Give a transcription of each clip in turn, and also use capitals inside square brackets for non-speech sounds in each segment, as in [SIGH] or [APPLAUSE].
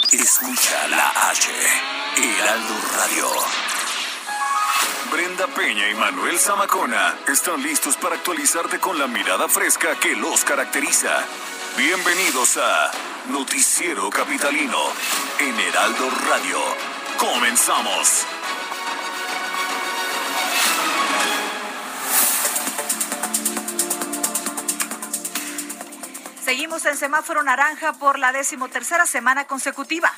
Escucha la H, Heraldo Radio. Brenda Peña y Manuel Zamacona están listos para actualizarte con la mirada fresca que los caracteriza. Bienvenidos a Noticiero Capitalino en Heraldo Radio. Comenzamos. Seguimos en semáforo naranja por la decimotercera semana consecutiva.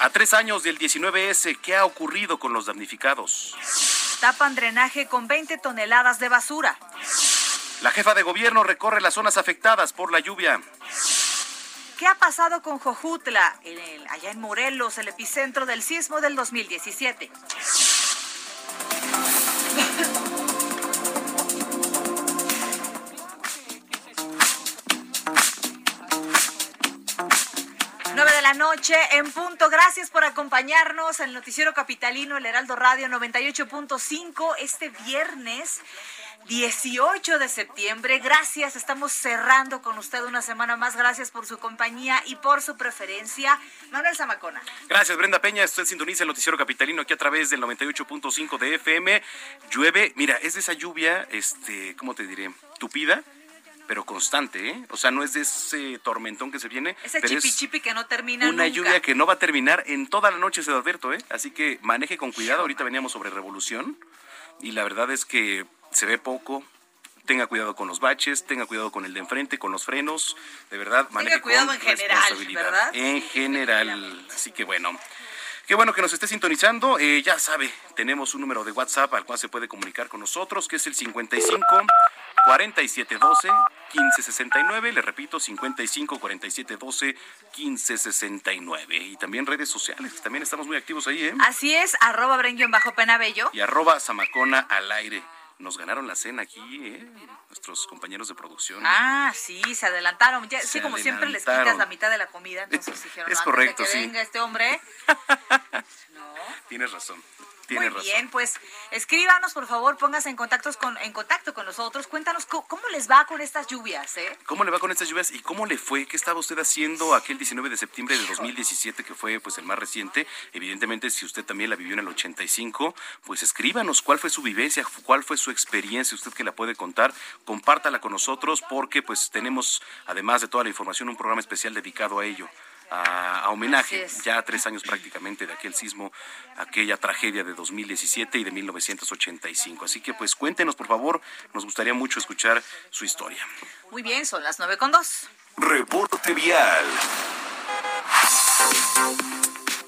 A tres años del 19S, ¿qué ha ocurrido con los damnificados? Tapan drenaje con 20 toneladas de basura. La jefa de gobierno recorre las zonas afectadas por la lluvia. ¿Qué ha pasado con Jojutla, el- allá en Morelos, el epicentro del sismo del 2017? Noche en punto. Gracias por acompañarnos el Noticiero Capitalino, el Heraldo Radio 98.5, este viernes 18 de septiembre. Gracias, estamos cerrando con usted una semana más. Gracias por su compañía y por su preferencia. Manuel Zamacona. Gracias, Brenda Peña. Usted sintoniza el noticiero capitalino aquí a través del 98.5 de FM. Llueve, mira, es de esa lluvia, este, ¿cómo te diré? Tupida, pero constante, ¿eh? O sea, no es de ese tormentón que se viene. Ese pero chipi es chipi que no termina Una nunca. lluvia que no va a terminar en toda la noche, se lo advierto, ¿eh? Así que maneje con cuidado. Ahorita veníamos sobre revolución y la verdad es que se ve poco. Tenga cuidado con los baches, tenga cuidado con el de enfrente, con los frenos. De verdad, maneje cuidado con en general. ¿verdad? En general. Así que bueno. Qué bueno que nos esté sintonizando. Eh, ya sabe, tenemos un número de WhatsApp al cual se puede comunicar con nosotros, que es el 55 4712 1569. Le repito, 55 4712 1569. Y también redes sociales, que también estamos muy activos ahí, ¿eh? Así es, arroba bren bajo penabello. Y arroba Zamacona al aire. Nos ganaron la cena aquí, ¿eh? Nuestros compañeros de producción. Ah, sí, se adelantaron. Ya, Se sí, como siempre les quitas la mitad de la comida, entonces [LAUGHS] dijeron, Es "No, antes de correcto, que sí. venga este hombre. [LAUGHS] No. Tienes razón. Muy Tienes razón. bien, pues escríbanos, por favor, póngase en contacto con, en contacto con nosotros. Cuéntanos co- cómo, les va con estas lluvias, ¿eh? ¿Cómo le va con estas lluvias y cómo le fue? ¿Qué estaba usted haciendo aquel 19 de septiembre de 2017 que fue pues el más reciente? Evidentemente, si usted también la vivió en el 85, pues escríbanos cuál fue su vivencia, cuál fue su experiencia, usted que la puede contar, compártala con nosotros porque pues tenemos además de toda la información un programa especial dedicado a ello. A, a homenaje ya tres años prácticamente de aquel sismo, aquella tragedia de 2017 y de 1985. Así que pues cuéntenos por favor, nos gustaría mucho escuchar su historia. Muy bien, son las nueve con dos. Reporte vial.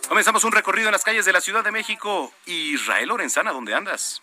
Comenzamos un recorrido en las calles de la Ciudad de México. Israel Lorenzana, ¿dónde andas?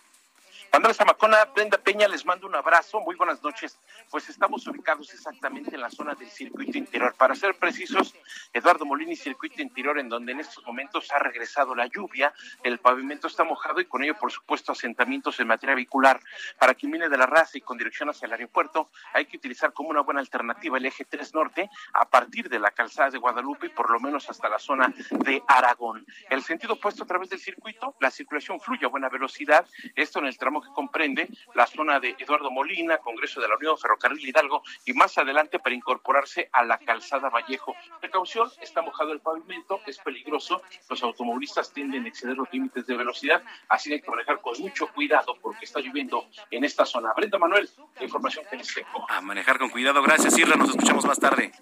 Andrés Zamacona, Brenda Peña, les mando un abrazo, muy buenas noches. Pues estamos ubicados exactamente en la zona del circuito interior. Para ser precisos, Eduardo Molini, circuito interior, en donde en estos momentos ha regresado la lluvia, el pavimento está mojado y con ello, por supuesto, asentamientos en materia vehicular. Para quien viene de la raza y con dirección hacia el aeropuerto, hay que utilizar como una buena alternativa el eje 3 norte a partir de la calzada de Guadalupe y por lo menos hasta la zona de Aragón. El sentido opuesto a través del circuito, la circulación fluye a buena velocidad, esto en el tramo que comprende la zona de Eduardo Molina, Congreso de la Unión, Ferrocarril Hidalgo y más adelante para incorporarse a la calzada Vallejo. Precaución, está mojado el pavimento, es peligroso, los automovilistas tienden a exceder los límites de velocidad, así que hay que manejar con mucho cuidado porque está lloviendo en esta zona. Brenda Manuel, la información que les tengo. A manejar con cuidado. Gracias, Isra. Nos escuchamos más tarde.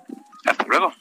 Hasta luego.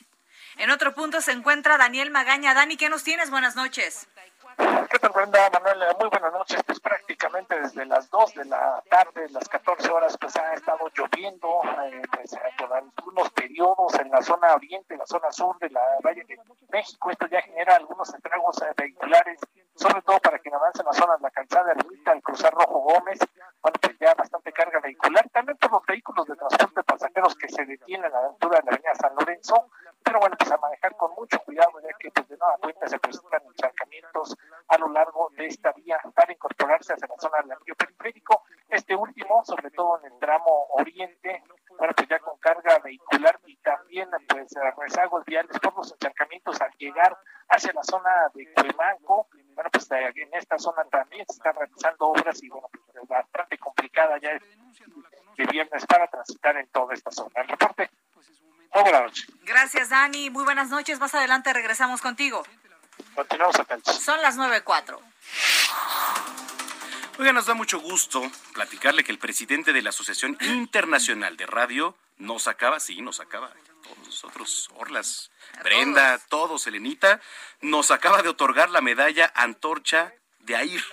En otro punto se encuentra Daniel Magaña. Dani, ¿qué nos tienes? Buenas noches. ¿Qué tal, Brenda? Manuel, muy buenas noches. Pues prácticamente desde las 2 de la tarde, las 14 horas, pues ha estado lloviendo eh, pues, eh, por algunos periodos en la zona oriente, en la zona sur de la Valle de México. Esto ya genera algunos estragos eh, vehiculares, sobre todo para quien avance en la zona de la calzada Ermita, al cruzar Rojo Gómez. Bueno, pues ya bastante carga vehicular. También por los vehículos de transporte pasajero pasajeros que se detienen a la altura de la avenida San Lorenzo, pero bueno, pues a manejar con mucho cuidado, ya que pues de nueva cuenta se presentan encharcamientos a lo largo de esta vía para incorporarse hacia la zona del anillo periférico. Este último, sobre todo en el tramo oriente, bueno, pues ya con carga vehicular y también pues rezagos viales por los encharcamientos al llegar hacia la zona de Cuemanco. Bueno, pues en esta zona también se están realizando obras y bueno, pues bastante complicada ya de viernes para transitar en toda esta zona. El reporte. Muy buenas noches. Gracias, Dani. Muy buenas noches. Más adelante regresamos contigo. Continuamos acá. Son las 9.04. Oiga, nos da mucho gusto platicarle que el presidente de la Asociación Internacional de Radio nos acaba, sí, nos acaba, todos nosotros, Orlas, Brenda, todos. Elenita, nos acaba de otorgar la medalla Antorcha de AIR.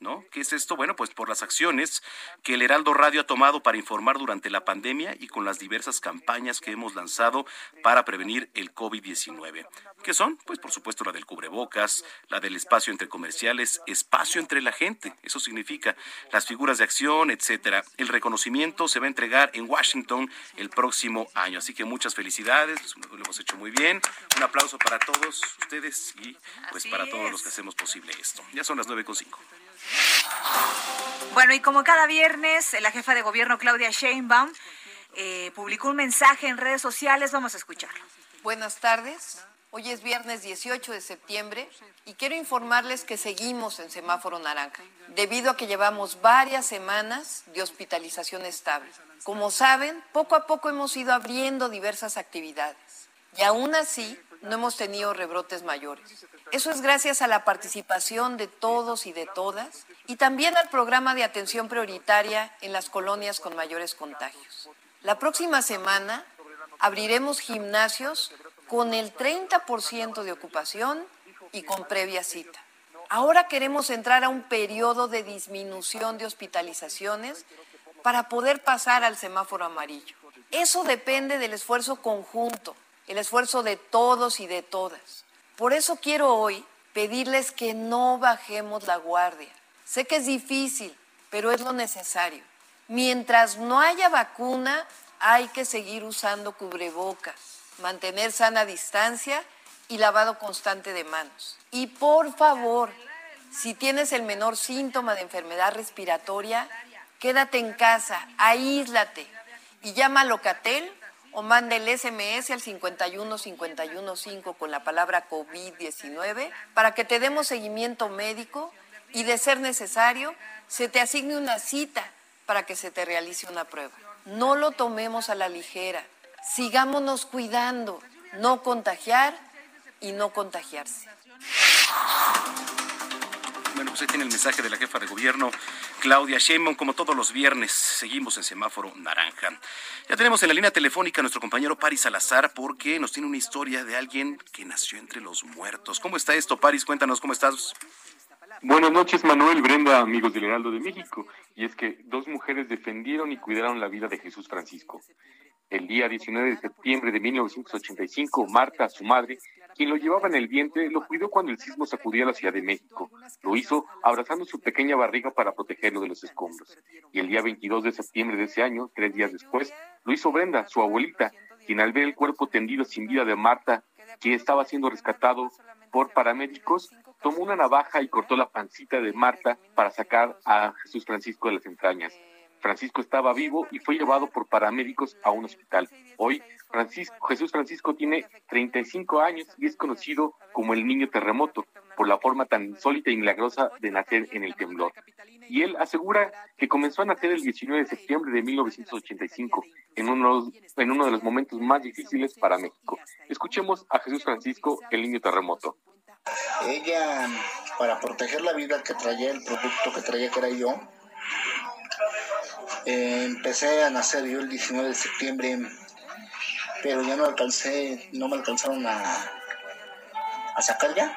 ¿No? ¿Qué es esto? Bueno, pues por las acciones que el Heraldo Radio ha tomado para informar durante la pandemia y con las diversas campañas que hemos lanzado para prevenir el COVID-19. ¿Qué son? Pues por supuesto la del cubrebocas, la del espacio entre comerciales, espacio entre la gente, eso significa las figuras de acción, etcétera. El reconocimiento se va a entregar en Washington el próximo año, así que muchas felicidades, lo hemos hecho muy bien. Un aplauso para todos ustedes y pues para todos los que hacemos posible esto. Ya son las 9.5. Bueno, y como cada viernes, la jefa de gobierno Claudia Sheinbaum eh, publicó un mensaje en redes sociales. Vamos a escucharlo. Buenas tardes. Hoy es viernes 18 de septiembre y quiero informarles que seguimos en semáforo naranja, debido a que llevamos varias semanas de hospitalización estable. Como saben, poco a poco hemos ido abriendo diversas actividades y aún así no hemos tenido rebrotes mayores. Eso es gracias a la participación de todos y de todas y también al programa de atención prioritaria en las colonias con mayores contagios. La próxima semana abriremos gimnasios con el 30% de ocupación y con previa cita. Ahora queremos entrar a un periodo de disminución de hospitalizaciones para poder pasar al semáforo amarillo. Eso depende del esfuerzo conjunto, el esfuerzo de todos y de todas. Por eso quiero hoy pedirles que no bajemos la guardia. Sé que es difícil, pero es lo necesario. Mientras no haya vacuna, hay que seguir usando cubrebocas mantener sana distancia y lavado constante de manos. Y por favor, si tienes el menor síntoma de enfermedad respiratoria, quédate en casa, aíslate y llama a Locatel o manda el SMS al 51515 con la palabra COVID-19 para que te demos seguimiento médico y de ser necesario se te asigne una cita para que se te realice una prueba. No lo tomemos a la ligera sigámonos cuidando, no contagiar y no contagiarse. Ahí tiene el mensaje de la jefa de gobierno, Claudia Sheinbaum. Como todos los viernes, seguimos en semáforo naranja. Ya tenemos en la línea telefónica a nuestro compañero Paris Salazar porque nos tiene una historia de alguien que nació entre los muertos. ¿Cómo está esto, Paris? Cuéntanos, ¿cómo estás? Buenas noches, Manuel Brenda, amigos del Heraldo de México. Y es que dos mujeres defendieron y cuidaron la vida de Jesús Francisco. El día 19 de septiembre de 1985, Marta, su madre, quien lo llevaba en el vientre, lo cuidó cuando el sismo sacudía la Ciudad de México. Lo hizo abrazando su pequeña barriga para protegerlo de los escombros. Y el día 22 de septiembre de ese año, tres días después, lo hizo Brenda, su abuelita, quien al ver el cuerpo tendido sin vida de Marta, quien estaba siendo rescatado por paramédicos, tomó una navaja y cortó la pancita de Marta para sacar a Jesús Francisco de las entrañas. Francisco estaba vivo y fue llevado por paramédicos a un hospital. Hoy, Francisco, Jesús Francisco tiene 35 años y es conocido como el niño terremoto por la forma tan insólita y milagrosa de nacer en el temblor. Y él asegura que comenzó a nacer el 19 de septiembre de 1985, en uno, en uno de los momentos más difíciles para México. Escuchemos a Jesús Francisco, el niño terremoto. Ella, para proteger la vida que traía, el producto que traía que era yo, eh, empecé a nacer yo el 19 de septiembre, pero ya no alcancé, no me alcanzaron a, a sacar ya.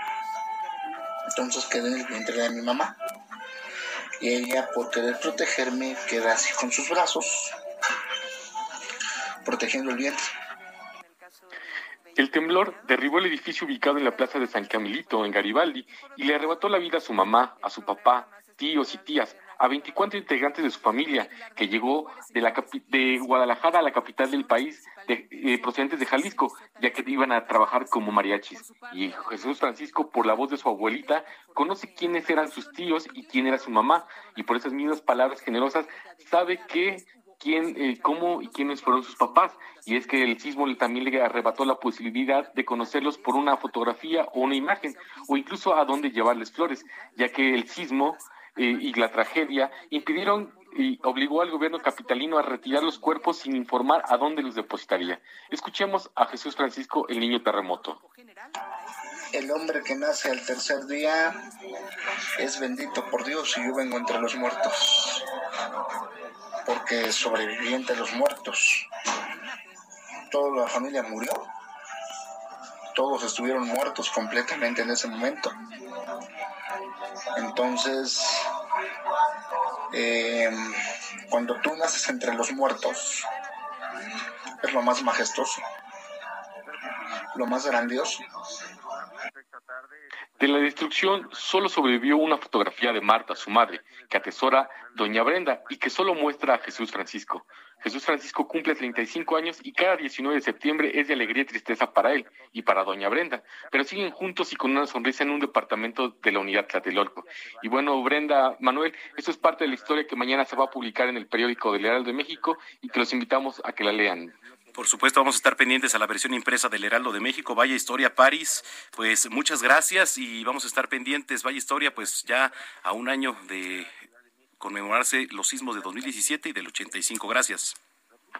Entonces quedé en el vientre de mi mamá. Y ella, por querer protegerme, queda así con sus brazos, protegiendo el vientre. El temblor derribó el edificio ubicado en la plaza de San Camilito, en Garibaldi, y le arrebató la vida a su mamá, a su papá, tíos y tías, a 24 integrantes de su familia, que llegó de, la, de Guadalajara a la capital del país, de, eh, procedentes de Jalisco, ya que iban a trabajar como mariachis. Y Jesús Francisco, por la voz de su abuelita, conoce quiénes eran sus tíos y quién era su mamá, y por esas mismas palabras generosas, sabe que quién, eh, cómo y quiénes fueron sus papás. Y es que el sismo también le arrebató la posibilidad de conocerlos por una fotografía o una imagen, o incluso a dónde llevarles flores, ya que el sismo y la tragedia impidieron y obligó al gobierno capitalino a retirar los cuerpos sin informar a dónde los depositaría. Escuchemos a Jesús Francisco, el niño terremoto. El hombre que nace al tercer día es bendito por Dios y yo vengo entre los muertos porque sobreviví entre los muertos. Toda la familia murió. Todos estuvieron muertos completamente en ese momento. Entonces, eh, cuando tú naces entre los muertos, es lo más majestuoso, lo más grandioso. De la destrucción solo sobrevivió una fotografía de Marta, su madre, que atesora Doña Brenda y que solo muestra a Jesús Francisco. Jesús Francisco cumple 35 años y cada 19 de septiembre es de alegría y tristeza para él y para Doña Brenda, pero siguen juntos y con una sonrisa en un departamento de la unidad Tlatelolco. Y bueno, Brenda, Manuel, esto es parte de la historia que mañana se va a publicar en el periódico del Heraldo de México y que los invitamos a que la lean. Por supuesto, vamos a estar pendientes a la versión impresa del Heraldo de México. Vaya Historia París, pues muchas gracias y vamos a estar pendientes. Vaya Historia, pues ya a un año de conmemorarse los sismos de 2017 y del 85. Gracias.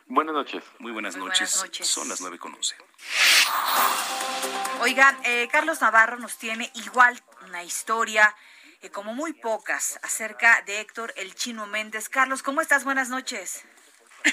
Buenas noches. Muy buenas, noches. Son las nueve con once. Oigan, eh, Carlos Navarro nos tiene igual una historia, eh, como muy pocas, acerca de Héctor El Chino Méndez. Carlos, ¿cómo estás? Buenas noches.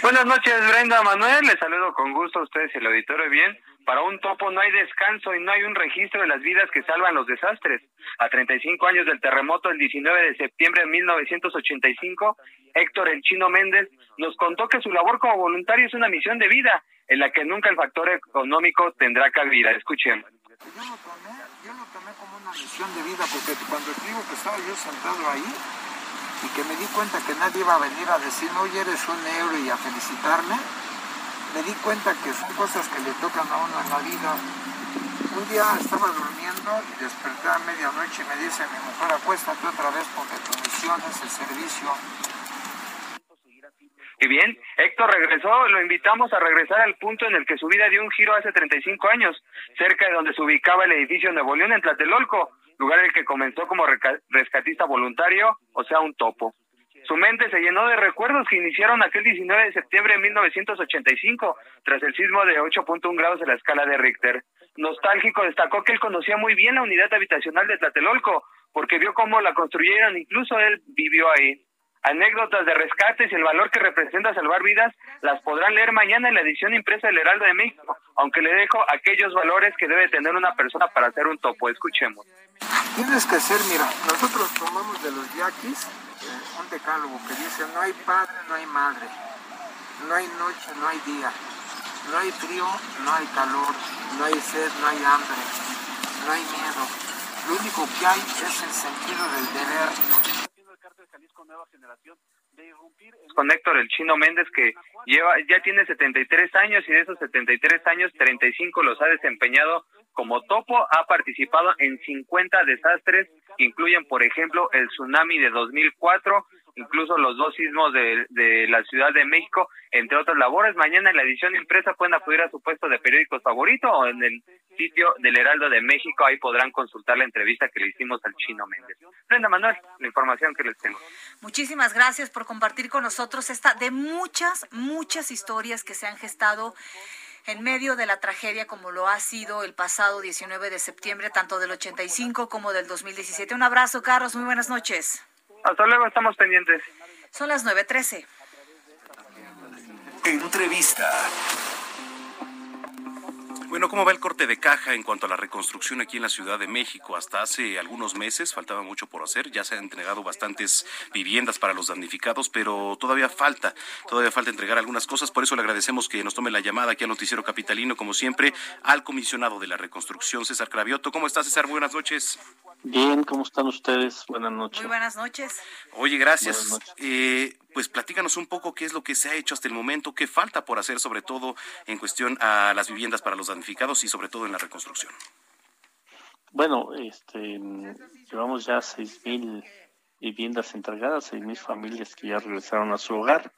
Buenas noches, Brenda Manuel. Les saludo con gusto a ustedes el auditorio bien. Para un topo no hay descanso y no hay un registro de las vidas que salvan los desastres. A 35 años del terremoto el 19 de septiembre de 1985, Héctor El Chino Méndez nos contó que su labor como voluntario es una misión de vida en la que nunca el factor económico tendrá cabida. Escuchen. Yo lo tomé, yo lo tomé como una misión de vida porque cuando digo que estaba yo sentado ahí, y que me di cuenta que nadie iba a venir a decirme, oye, eres un euro y a felicitarme, me di cuenta que son cosas que le tocan a uno en la vida. Un día estaba durmiendo y desperté a medianoche y me dice mi mujer, acuéstate otra vez porque tu misión es el servicio. Y bien, Héctor regresó, lo invitamos a regresar al punto en el que su vida dio un giro hace 35 años, cerca de donde se ubicaba el edificio Nuevo León en Tlatelolco lugar en el que comenzó como rescatista voluntario, o sea, un topo. Su mente se llenó de recuerdos que iniciaron aquel 19 de septiembre de 1985, tras el sismo de 8.1 grados en la escala de Richter. Nostálgico destacó que él conocía muy bien la unidad habitacional de Tlatelolco, porque vio cómo la construyeron, incluso él vivió ahí. Anécdotas de rescates y el valor que representa salvar vidas las podrán leer mañana en la edición impresa del Heraldo de México, aunque le dejo aquellos valores que debe tener una persona para hacer un topo. Escuchemos. Tienes que ser, mira, nosotros tomamos de los yaquis eh, un decálogo que dice no hay padre, no hay madre, no hay noche, no hay día, no hay frío, no hay calor, no hay sed, no hay hambre, no hay miedo. Lo único que hay es el sentido del deber con Héctor el Chino Méndez que lleva ya tiene 73 años y de esos 73 años 35 los ha desempeñado como topo, ha participado en 50 desastres que incluyen por ejemplo el tsunami de 2004, incluso los dos sismos de, de, la Ciudad de México, entre otras labores. Mañana en la edición impresa pueden acudir a su puesto de periódicos favorito o en el sitio del Heraldo de México, ahí podrán consultar la entrevista que le hicimos al Chino Méndez. Brenda Manuel, la información que les tengo. Muchísimas gracias por compartir con nosotros esta de muchas, muchas historias que se han gestado en medio de la tragedia como lo ha sido el pasado 19 de septiembre, tanto del 85 como del 2017. Un abrazo, Carlos, muy buenas noches. Hasta luego, estamos pendientes. Son las 9.13. Entrevista. Bueno, ¿cómo va el corte de caja en cuanto a la reconstrucción aquí en la Ciudad de México? Hasta hace algunos meses faltaba mucho por hacer, ya se han entregado bastantes viviendas para los damnificados, pero todavía falta, todavía falta entregar algunas cosas, por eso le agradecemos que nos tome la llamada aquí al Noticiero Capitalino, como siempre, al comisionado de la reconstrucción, César Cravioto. ¿Cómo está, César? Buenas noches. Bien, ¿cómo están ustedes? Buenas noches. Muy buenas noches. Oye, gracias. Eh, pues platícanos un poco qué es lo que se ha hecho hasta el momento, qué falta por hacer, sobre todo en cuestión a las viviendas para los damnificados y sobre todo en la reconstrucción. Bueno, este, llevamos ya seis mil viviendas entregadas, seis mil familias que ya regresaron a su hogar.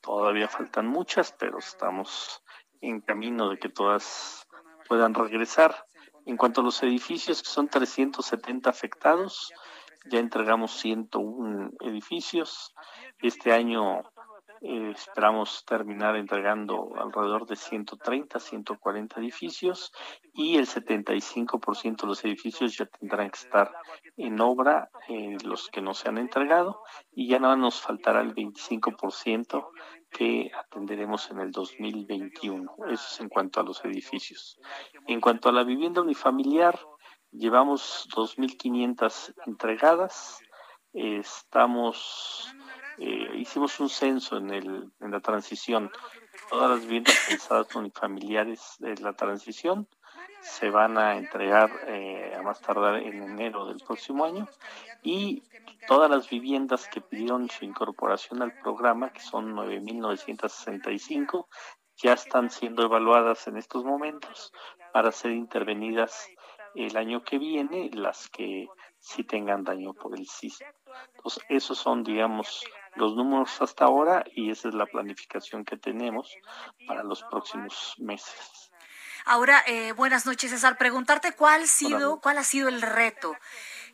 Todavía faltan muchas, pero estamos en camino de que todas puedan regresar. En cuanto a los edificios, que son 370 afectados, ya entregamos 101 edificios. Este año eh, esperamos terminar entregando alrededor de 130, 140 edificios y el 75% de los edificios ya tendrán que estar en obra, eh, los que no se han entregado, y ya nada nos faltará el 25% que atenderemos en el 2021. Eso es en cuanto a los edificios. En cuanto a la vivienda unifamiliar, llevamos 2.500 entregadas. Estamos, eh, hicimos un censo en, el, en la transición. Todas las viviendas pensadas unifamiliares de la transición se van a entregar eh, a más tardar en enero del próximo año y todas las viviendas que pidieron su incorporación al programa, que son 9.965, ya están siendo evaluadas en estos momentos para ser intervenidas el año que viene, las que sí tengan daño por el sismo. Entonces, esos son, digamos, los números hasta ahora y esa es la planificación que tenemos para los próximos meses. Ahora, eh, buenas noches, César. Preguntarte cuál, sido, cuál ha sido el reto.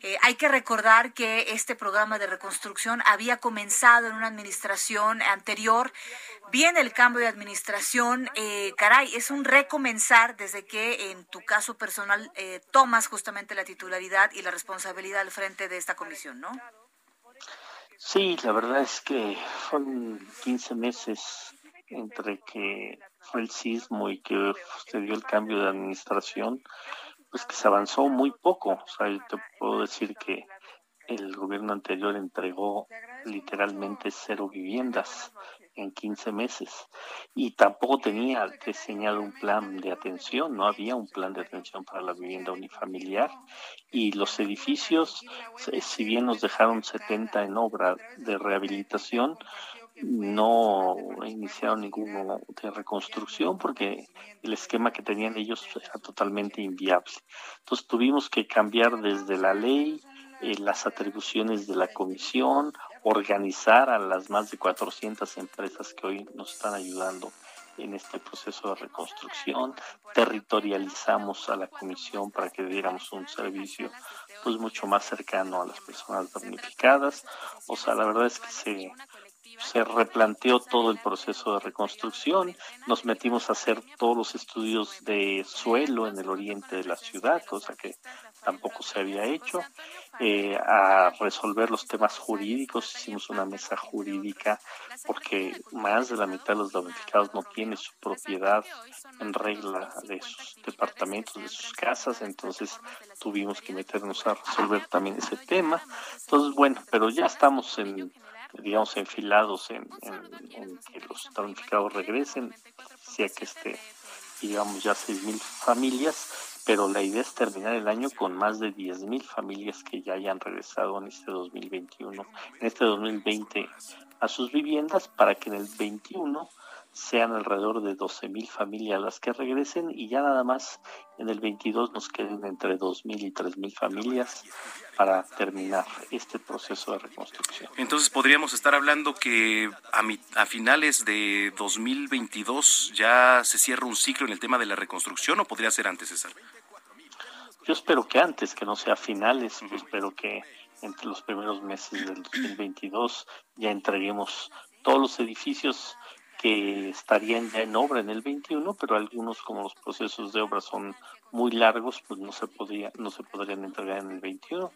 Eh, hay que recordar que este programa de reconstrucción había comenzado en una administración anterior. Viene el cambio de administración. Eh, caray, es un recomenzar desde que en tu caso personal tomas justamente la titularidad y la responsabilidad al frente de esta comisión, ¿no? Sí, la verdad es que fueron 15 meses entre que fue el sismo y que se dio el cambio de administración, pues que se avanzó muy poco. O sea, yo te puedo decir que el gobierno anterior entregó literalmente cero viviendas en 15 meses y tampoco tenía diseñado un plan de atención, no había un plan de atención para la vivienda unifamiliar y los edificios, si bien nos dejaron 70 en obra de rehabilitación, no iniciaron ninguno de reconstrucción porque el esquema que tenían ellos era totalmente inviable. Entonces tuvimos que cambiar desde la ley, eh, las atribuciones de la comisión, organizar a las más de 400 empresas que hoy nos están ayudando en este proceso de reconstrucción, territorializamos a la comisión para que diéramos un servicio pues mucho más cercano a las personas damnificadas. O sea, la verdad es que se se replanteó todo el proceso de reconstrucción, nos metimos a hacer todos los estudios de suelo en el oriente de la ciudad, cosa que tampoco se había hecho, eh, a resolver los temas jurídicos, hicimos una mesa jurídica porque más de la mitad de los damnificados no tiene su propiedad en regla de sus departamentos, de sus casas, entonces tuvimos que meternos a resolver también ese tema. Entonces, bueno, pero ya estamos en digamos, enfilados en, que los damnificados regresen, sea que esté, digamos, ya mil familias, pero la idea es terminar el año con más de mil familias que ya hayan regresado en este 2021, en este 2020 a sus viviendas para que en el 21 sean alrededor de 12.000 familias las que regresen y ya nada más en el 22 nos queden entre 2.000 y 3.000 familias para terminar este proceso de reconstrucción. Entonces podríamos estar hablando que a, a finales de 2022 ya se cierra un ciclo en el tema de la reconstrucción o podría ser antes, César? Yo espero que antes, que no sea finales, espero que entre los primeros meses del 2022 ya entreguemos todos los edificios que estarían ya en obra en el 21, pero algunos como los procesos de obra son muy largos, pues no se podría no se podrían entregar en el 21,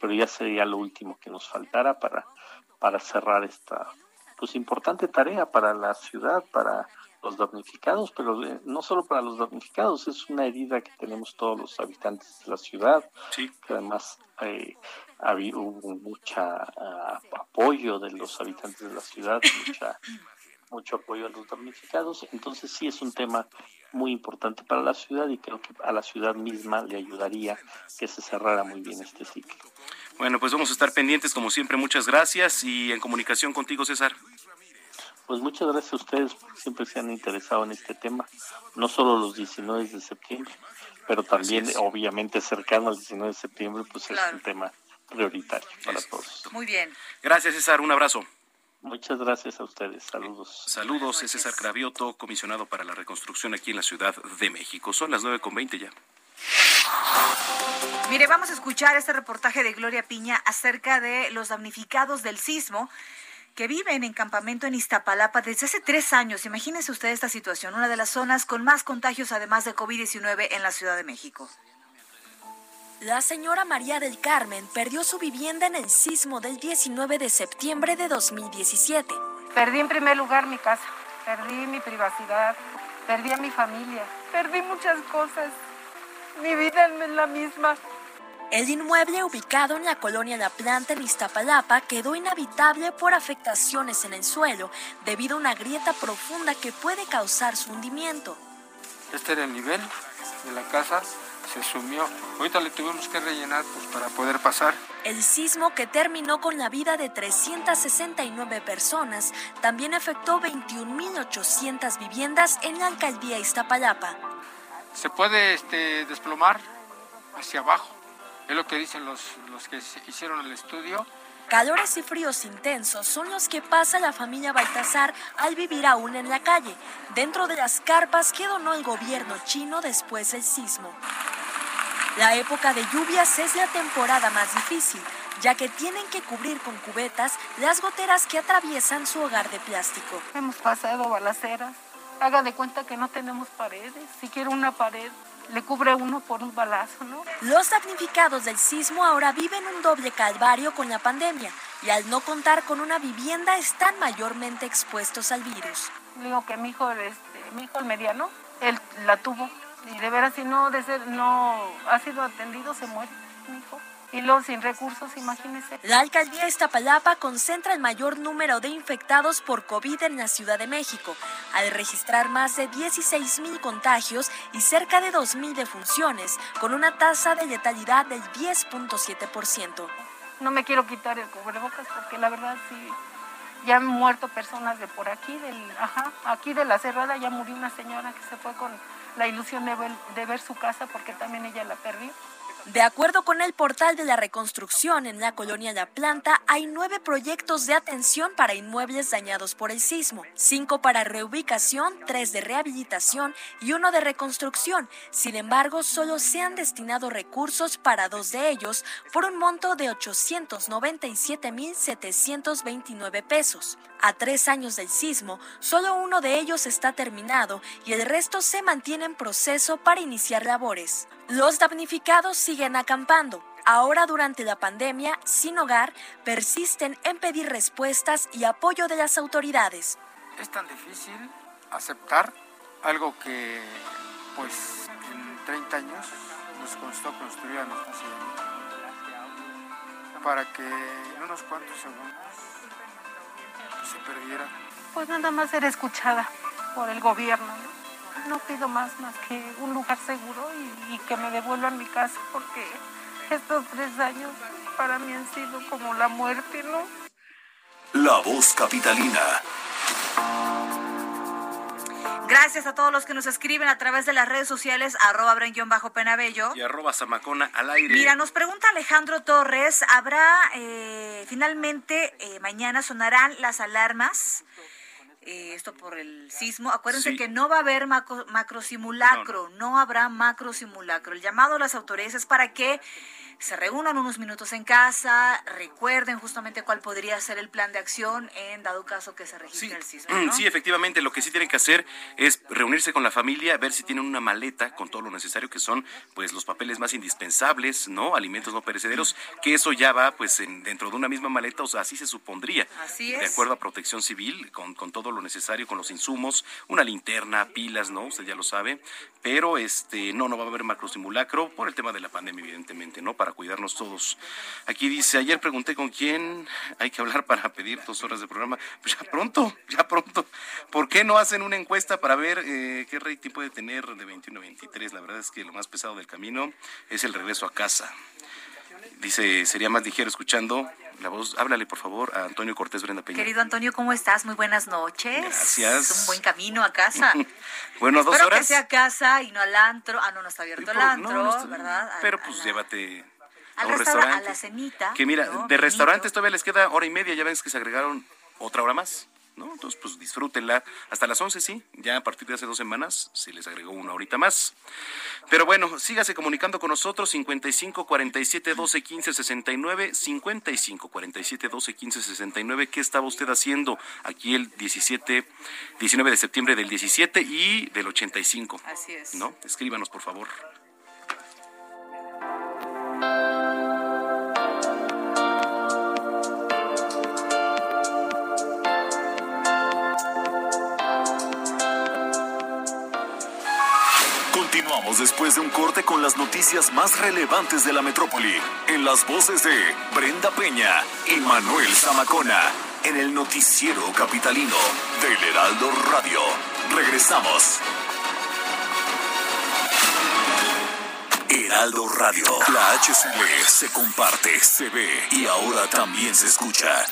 pero ya sería lo último que nos faltara para para cerrar esta pues importante tarea para la ciudad, para los damnificados, pero eh, no solo para los damnificados, es una herida que tenemos todos los habitantes de la ciudad, que además eh, hubo mucha ah, apoyo de los habitantes de la ciudad, mucha mucho apoyo a los damnificados. Entonces sí es un tema muy importante para la ciudad y creo que a la ciudad misma le ayudaría que se cerrara muy bien este ciclo. Bueno, pues vamos a estar pendientes como siempre. Muchas gracias y en comunicación contigo, César. Pues muchas gracias a ustedes porque siempre se han interesado en este tema, no solo los 19 de septiembre, pero también obviamente cercano al 19 de septiembre, pues es un tema prioritario para todos. Muy bien. Gracias, César. Un abrazo. Muchas gracias a ustedes. Saludos. Saludos, es César Cravioto, comisionado para la reconstrucción aquí en la Ciudad de México. Son las 9.20 ya. Mire, vamos a escuchar este reportaje de Gloria Piña acerca de los damnificados del sismo que viven en campamento en Iztapalapa desde hace tres años. Imagínense usted esta situación, una de las zonas con más contagios además de COVID-19 en la Ciudad de México. La señora María del Carmen perdió su vivienda en el sismo del 19 de septiembre de 2017. Perdí en primer lugar mi casa, perdí mi privacidad, perdí a mi familia, perdí muchas cosas. Mi vida es la misma. El inmueble ubicado en la colonia La Planta en Iztapalapa quedó inhabitable por afectaciones en el suelo debido a una grieta profunda que puede causar su hundimiento. Este era el nivel de la casa se sumió. Ahorita le tuvimos que rellenar pues, para poder pasar. El sismo que terminó con la vida de 369 personas también afectó 21.800 viviendas en la alcaldía Iztapalapa. Se puede este, desplomar hacia abajo, es lo que dicen los, los que hicieron el estudio. Calores y fríos intensos son los que pasa la familia Baltasar al vivir aún en la calle, dentro de las carpas que donó el gobierno chino después del sismo. La época de lluvias es la temporada más difícil, ya que tienen que cubrir con cubetas las goteras que atraviesan su hogar de plástico. Hemos pasado balaceras. Haga de cuenta que no tenemos paredes. Si quiere una pared, le cubre uno por un balazo, ¿no? Los damnificados del sismo ahora viven un doble calvario con la pandemia y al no contar con una vivienda están mayormente expuestos al virus. Digo que mi hijo, este, mi hijo el mediano, él la tuvo y de veras, si no, de ser, no ha sido atendido, se muere mi hijo. Y luego sin recursos, imagínese. La alcaldía Iztapalapa concentra el mayor número de infectados por COVID en la Ciudad de México, al registrar más de 16 mil contagios y cerca de 2 mil defunciones, con una tasa de letalidad del 10.7%. No me quiero quitar el cubrebocas porque la verdad sí, ya han muerto personas de por aquí, del, ajá, aquí de la cerrada ya murió una señora que se fue con la ilusión de ver, su casa porque también ella la perdió. De acuerdo con el portal de la reconstrucción en la colonia La Planta, hay nueve proyectos de atención para inmuebles dañados por el sismo, cinco para reubicación, tres de rehabilitación y uno de reconstrucción. Sin embargo, solo se han destinado recursos para dos de ellos por un monto de 897.729 pesos. A tres años del sismo, solo uno de ellos está terminado y el resto se mantiene en proceso para iniciar labores. Los damnificados siguen acampando. Ahora durante la pandemia, sin hogar, persisten en pedir respuestas y apoyo de las autoridades. Es tan difícil aceptar algo que, pues, en 30 años nos costó construir a nuestra ciudad. Para que en unos cuantos segundos se perdiera. Pues nada más ser escuchada por el gobierno. ¿no? pido más más que un lugar seguro y, y, que me devuelvan mi casa porque estos tres años para mí han sido como la muerte, ¿no? La voz capitalina. Gracias a todos los que nos escriben a través de las redes sociales, arroba bajo penabello Y arroba zamacona al aire. Mira, nos pregunta Alejandro Torres, ¿habrá eh, finalmente eh, mañana sonarán las alarmas? Eh, esto por el sismo. Acuérdense Sí. que no va a haber macro, macrosimulacro, no, habrá macrosimulacro. El llamado a las autoridades es para que se reúnan unos minutos en casa, recuerden justamente cuál podría ser el plan de acción en dado caso que se registre el sismo. [CLEARS THROAT] ¿no? Sí, efectivamente, lo que sí tienen que hacer es reunirse con la familia, ver si tienen una maleta con todo lo necesario que son pues los papeles más indispensables, ¿no? Alimentos no perecederos, que eso ya va pues en- dentro de una misma maleta, o sea, así se supondría. Así De es. acuerdo a Protección Civil, con, con todo lo necesario, con los insumos, una linterna, pilas, ¿no? Usted ya lo sabe, pero este no no va a haber macrosimulacro por el tema de la pandemia evidentemente, ¿no? Para cuidarnos todos. Aquí dice, ayer pregunté con quién hay que hablar para pedir dos horas de programa. Pues ya pronto, ya pronto. ¿Por qué no hacen una encuesta para ver eh, qué rating puede tener de 21 a 23? La verdad es que lo más pesado del camino es el regreso a casa. Dice, sería más ligero escuchando la voz. Háblale, por favor, a Antonio Cortés Brenda Peña. Querido Antonio, ¿cómo estás? Muy buenas noches. Gracias. Es un buen camino a casa. [LAUGHS] bueno, dos Espero horas. que sea a casa y no al antro. Ah, no, no está abierto el No, antro, no está- ¿verdad? Pero pues llévate a un restaurante, a la cenita. Que mira, ¿no? de restaurantes todavía les queda hora y media, ya ven que se agregaron otra hora más, ¿no? Entonces, pues disfrútenla. Hasta las 11, sí, ya a partir de hace dos semanas se les agregó una horita más. Pero bueno, sígase comunicando con nosotros, 55 47 12 15 69, 55 47 12 15 69. ¿Qué estaba usted haciendo aquí el 17, 19 de septiembre del 17 y del 85? Así es. ¿No? Escríbanos, por favor. Después de un corte con las noticias más relevantes de la metrópoli, en las voces de Brenda Peña y Manuel Zamacona, en el noticiero capitalino del Heraldo Radio. Regresamos. Heraldo Radio, la HCL se comparte, se ve y ahora también se escucha.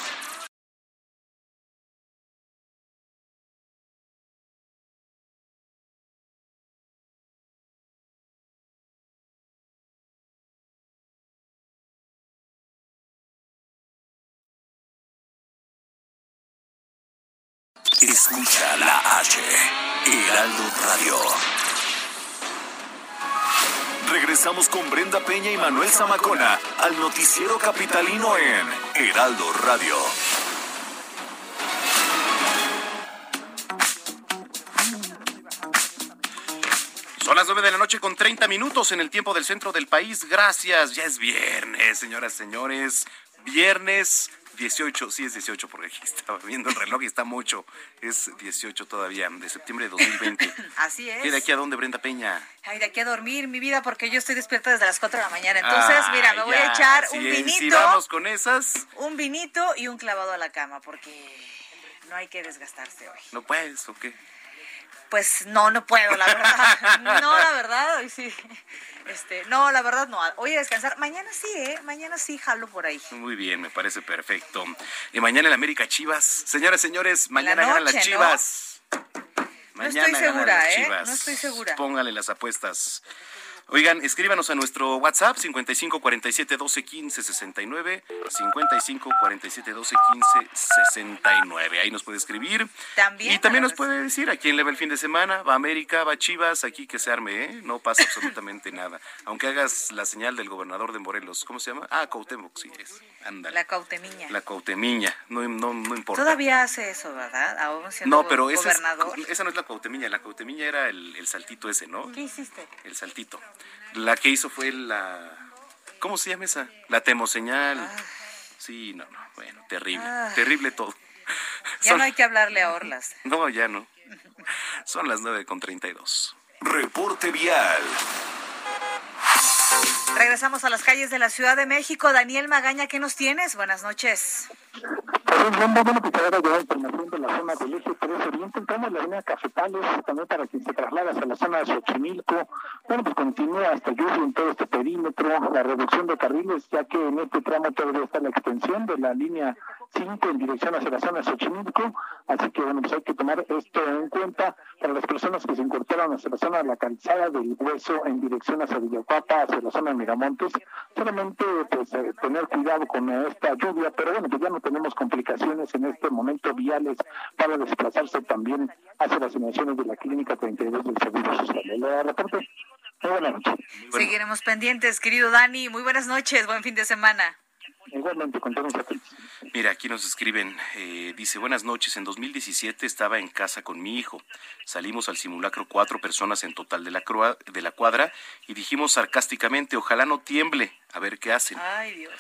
Escucha la H, Heraldo Radio. Regresamos con Brenda Peña y Manuel Zamacona al noticiero capitalino en Heraldo Radio. Son las 9 de la noche con 30 minutos en el tiempo del centro del país. Gracias. Ya es viernes, señoras, señores. Viernes 18, sí es 18 porque aquí [LAUGHS] estaba viendo el reloj y está mucho. Es 18 todavía, de septiembre de 2020. [LAUGHS] Así es. ¿Y de aquí a dónde, Brenda Peña? Ay, de aquí a dormir, mi vida, porque yo estoy despierta desde las 4 de la mañana. Entonces, Ah, mira, me voy a echar si- un vinito, vamos con esas, un vinito y un clavado a la cama, porque no hay que desgastarse hoy. ¿no puedes o qué? Pues no, no puedo, la verdad. [LAUGHS] No, la verdad, hoy sí. Este, no, la verdad no. Hoy a descansar. Mañana sí, ¿eh? Mañana sí jalo por ahí. Muy bien, me parece perfecto. Y mañana el América Chivas. Señoras, señores, mañana ganan las. Chivas. No estoy segura, las ¿eh? Chivas. No estoy segura. Póngale las apuestas. Oigan, escríbanos a nuestro WhatsApp 55 47 12 15 69 55 47 12 15 69. Ahí nos puede escribir. También. Y también a nos puede decir a quién le va el fin de semana. Va América, va Chivas, aquí que se arme, ¿eh? No pasa absolutamente [LAUGHS] nada. Aunque hagas la señal del gobernador de Morelos. ¿Cómo se llama? Ah, Cuauhtémoc, sí es. Ándale. La cautemiña. La Cuauhtemiña. No, no, no importa. Todavía hace eso, ¿verdad? Aún siendo No, pero esa, es- esa no es la Cuauhtemiña. La Cuauhtemiña era el, el saltito ese, ¿no? ¿Qué hiciste? El saltito. La que hizo fue la... ¿Cómo se llama esa? La temoseñal. Sí, no, no. Bueno, terrible. Ah. Terrible todo. Ya Son- no hay que hablarle a Orlas. [LAUGHS] No, ya no. Son las 9 con 32. Reporte vial. Regresamos a las calles de la Ciudad de México. Daniel Magaña, ¿qué nos tienes? Buenas noches. Muy bueno que te haya llegado información de la zona del eje 3 Oriente, entramos la avenida Cafetales, también para quien se traslada hacia la zona de Xochimilco. Bueno, pues continúa hasta lluvia en todo este perímetro, la reducción de carriles, ya que en este tramo todavía está la extensión de la línea 5 en dirección hacia la zona de Xochimilco, así que bueno, pues hay que tomar esto en cuenta para las personas que se incorporaron hacia la zona de la calzada del Hueso en dirección hacia Villacuapa, hacia la zona de Miramontes, solamente pues eh, tener cuidado con eh, esta lluvia, pero bueno, pues ya no tenemos complicaciones en este momento viales para desplazarse también hacia las inmediaciones de la Clínica 32 del Seguro Social. El reporte, muy buenas noches. Seguiremos pendientes, querido Dani. Muy buenas noches, buen fin de semana. Igualmente, contamos. Mira, aquí nos escriben, eh, dice, buenas noches, en 2017 estaba en casa con mi hijo. Salimos al simulacro cuatro personas en total de la, crua- de la cuadra y dijimos sarcásticamente, ojalá no tiemble, a ver qué hacen. Ay, Dios.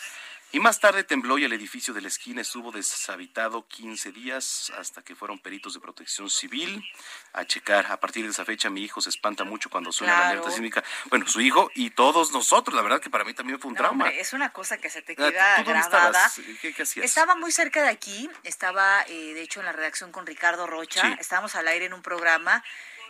Y más tarde tembló y el edificio de la esquina estuvo deshabitado 15 días hasta que fueron peritos de protección civil a checar. A partir de esa fecha mi hijo se espanta mucho cuando suena la alerta sísmica. Bueno, su hijo y todos nosotros, la verdad que para mí también fue un trauma. es una cosa que se te ah, queda grabada. ¿Qué, hacías? Estaba muy cerca de aquí, estaba eh, de hecho en la redacción con Ricardo Rocha, estábamos al aire en un programa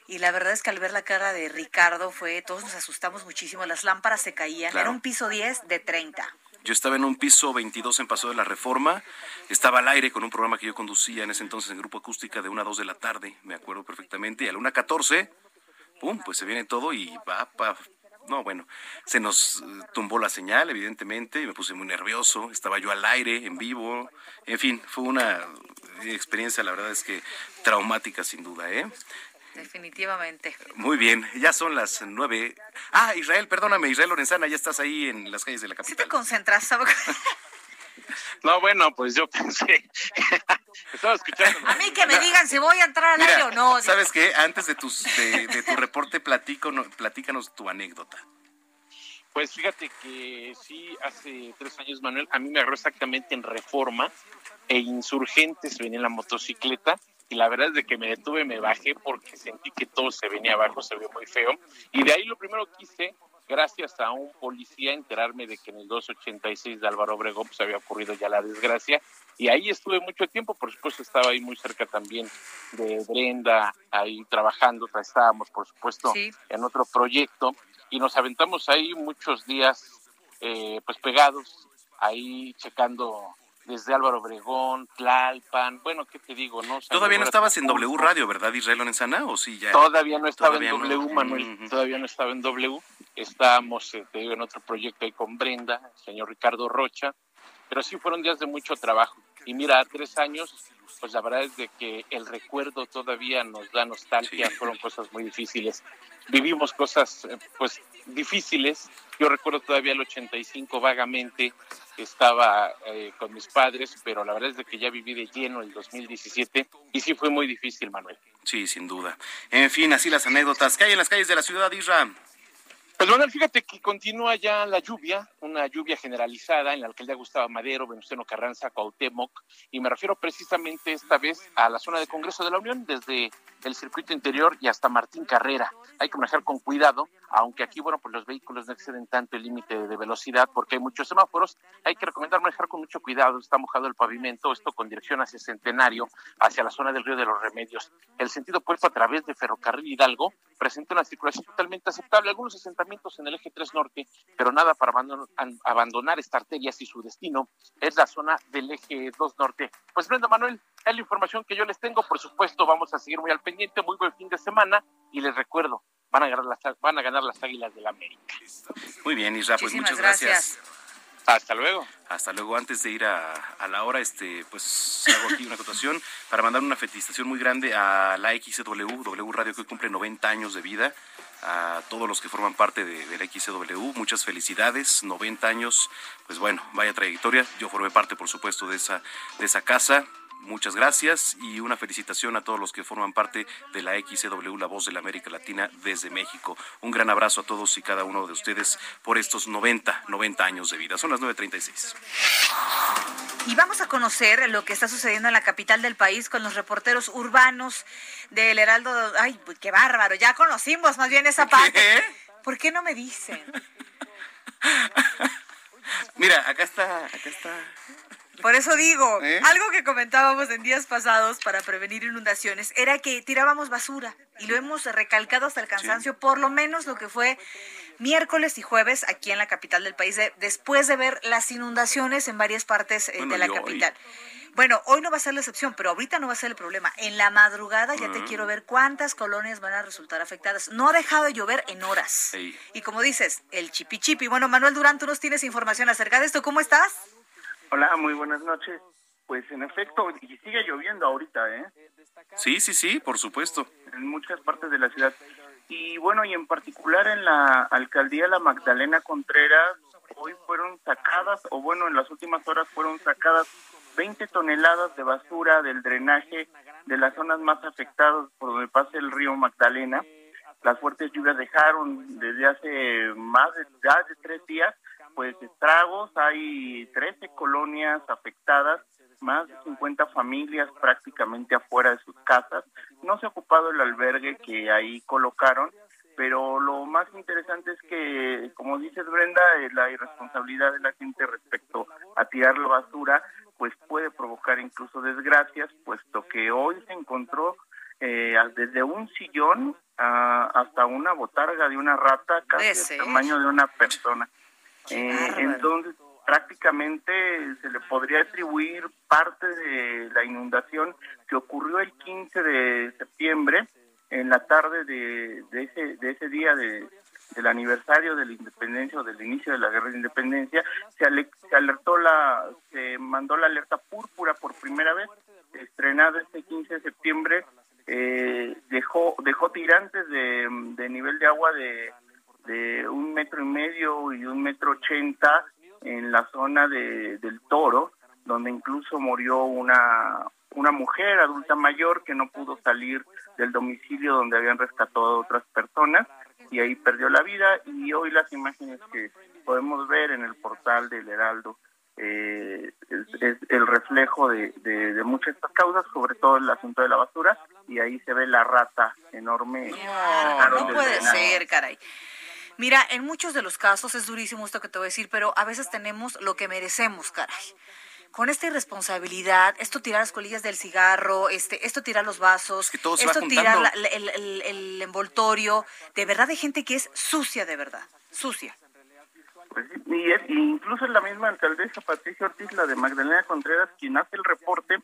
y la verdad es que al ver la cara de Ricardo fue, todos nos asustamos muchísimo, las lámparas se caían, era un piso 10 de 30. Yo estaba en un piso 22 en Paso de la Reforma, estaba al aire con un programa que yo conducía en ese entonces en Grupo Acústica de 1 a 2 de la tarde, me acuerdo perfectamente, y a la 1.14, pum, pues se viene todo y va, pa, no, bueno, se nos eh, tumbó la señal, evidentemente, y me puse muy nervioso, estaba yo al aire, en vivo, en fin, fue una experiencia, la verdad es que traumática sin duda, ¿eh? Definitivamente. Muy bien, ya son las nueve. Ah, Israel, perdóname, Israel Lorenzana, ya estás ahí en las calles de la capital. ¿Sí te concentras, [LAUGHS] No, bueno, pues yo pensé. [LAUGHS] Estaba escuchando. A mí que me digan si voy a entrar al aire o no. ¿Sabes qué? Antes de, tus, de, tu reporte, platico, platícanos tu anécdota. Pues fíjate que sí, hace tres años, Manuel, a mí me agarró exactamente en reforma e insurgentes venía en la motocicleta y la verdad es de que me detuve, me bajé porque sentí que todo se venía abajo, se vio muy feo. Y de ahí lo primero que hice, gracias a un policía, enterarme de que en el 286 de Álvaro Obregón pues había ocurrido ya la desgracia. Y ahí estuve mucho tiempo, por supuesto estaba ahí muy cerca también de Brenda, ahí trabajando, estábamos por supuesto en otro proyecto y nos aventamos ahí muchos días eh, pues pegados, ahí checando desde Álvaro Obregón, Tlalpan, bueno, ¿qué te digo? no Todavía no estabas en W Radio, ¿verdad, Israel Lorenzana? ¿O sí ya? Todavía no estaba en W, Manuel, todavía no estaba en W. Estábamos, eh, te digo, en otro proyecto ahí con Brenda, el señor Ricardo Rocha, pero sí fueron días de mucho trabajo. Y mira, tres años, pues la verdad es de que el recuerdo todavía nos da nostalgia, fueron cosas muy difíciles. Vivimos cosas, eh, pues, difíciles. Yo recuerdo todavía el 85 vagamente, estaba eh, con mis padres, pero la verdad es de que ya viví de lleno el 2017 y sí fue muy difícil, Manuel. Sí, sin duda. En fin, así las anécdotas que hay en las calles de la ciudad de Israel. Pues Manuel, fíjate que continúa ya la lluvia, una lluvia generalizada en la alcaldía Gustavo Madero, Venustiano Carranza, Cuauhtémoc, y me refiero precisamente esta vez a la zona de Congreso de la Unión, desde el circuito interior y hasta Martín Carrera. Hay que manejar con cuidado, aunque aquí, bueno, pues los vehículos no exceden tanto el límite de velocidad porque hay muchos semáforos. Hay que recomendar manejar con mucho cuidado, está mojado el pavimento, esto con dirección hacia Centenario, hacia la zona del Río de los Remedios. El sentido puesto a través de Ferrocarril Hidalgo presenta una circulación totalmente aceptable, algunos asentamientos en el eje 3 norte, pero nada para abandonar, esta arteria si su destino es la zona del eje 2 norte. Pues Brenda Manuel, es la información que yo les tengo. Por supuesto, vamos a seguir muy al pendiente. Muy buen fin de semana y les recuerdo, van a ganar las, van a ganar las Águilas del la América. Muy bien, Isra, pues muchas gracias. Hasta luego. Hasta luego. Antes de ir a, a, la hora, este, pues hago aquí una acotación para mandar una felicitación muy grande a la XW, W Radio que cumple 90 años de vida a todos los que forman parte de, la XCW. Muchas felicidades, 90 años, pues bueno, vaya trayectoria. Yo formé parte, por supuesto, de esa, de esa casa. Muchas gracias y una felicitación a todos los que forman parte de la XCW, la voz de la América Latina desde México. Un gran abrazo a todos y cada uno de ustedes por estos 90, 90 años de vida. Son las 9.36. Y vamos a conocer lo que está sucediendo en la capital del país con los reporteros urbanos del Heraldo. Ay, qué bárbaro, ya conocimos más bien esa parte. ¿Por qué no me dicen? [LAUGHS] Mira, acá está, acá está. Por eso digo, ¿Eh? algo que comentábamos en días pasados para prevenir inundaciones era que tirábamos basura y lo hemos recalcado hasta el cansancio, por lo menos lo que fue miércoles y jueves aquí en la capital del país, después de ver las inundaciones en varias partes eh, de la capital. Bueno, hoy no va a ser la excepción, pero ahorita no va a ser el problema. En la madrugada ya te quiero ver cuántas colonias van a resultar afectadas. No ha dejado de llover en horas. Y como dices, el chipi chipi. Bueno, Manuel Durán, tú nos tienes información acerca de esto. ¿Cómo estás? Hola, muy buenas noches. Pues en efecto, y sigue lloviendo ahorita, ¿eh? Sí, sí, sí, por supuesto. En muchas partes de la ciudad. Y bueno, y en particular en la alcaldía La Magdalena Contreras, hoy fueron sacadas, o bueno, en las últimas horas fueron sacadas 20 toneladas de basura del drenaje de las zonas más afectadas por donde pasa el río Magdalena. Las fuertes lluvias dejaron desde hace más de, de tres días pues estragos, hay 13 colonias afectadas, más de 50 familias prácticamente afuera de sus casas. No se ha ocupado el albergue que ahí colocaron, pero lo más interesante es que, como dices Brenda, eh, la irresponsabilidad de la gente respecto a tirar la basura, pues puede provocar incluso desgracias, puesto que hoy se encontró eh, desde un sillón hasta una botarga de una rata, casi el tamaño de una persona. Eh, entonces, prácticamente se le podría atribuir parte de la inundación que ocurrió el 15 de septiembre en la tarde de, ese, de ese día de, del aniversario de la independencia o del inicio de la guerra de independencia, se, se alertó la, se mandó la alerta púrpura por primera vez, estrenada este 15 de septiembre, eh, dejó, dejó tirantes de, de nivel de agua de, de un metro y medio y un metro ochenta en la zona de, del Toro, donde incluso murió una, una mujer adulta mayor que no pudo salir del domicilio donde habían rescatado a otras personas y ahí perdió la vida y hoy las imágenes que podemos ver en el portal del Heraldo eh, es, el reflejo de, de, muchas de estas causas, sobre todo el asunto de la basura, y ahí se ve la rata enorme. No, puede ser, caray. Mira, en muchos de los casos es durísimo esto que te voy a decir, pero a veces tenemos lo que merecemos, caray. Con esta irresponsabilidad, esto tirar las colillas del cigarro, este, esto tirar los vasos, esto tirar el, envoltorio, de verdad hay gente que es sucia de verdad, sucia. Pues, y, es, incluso la misma alcaldesa Patricia Ortiz, la de Magdalena Contreras, quien hace el reporte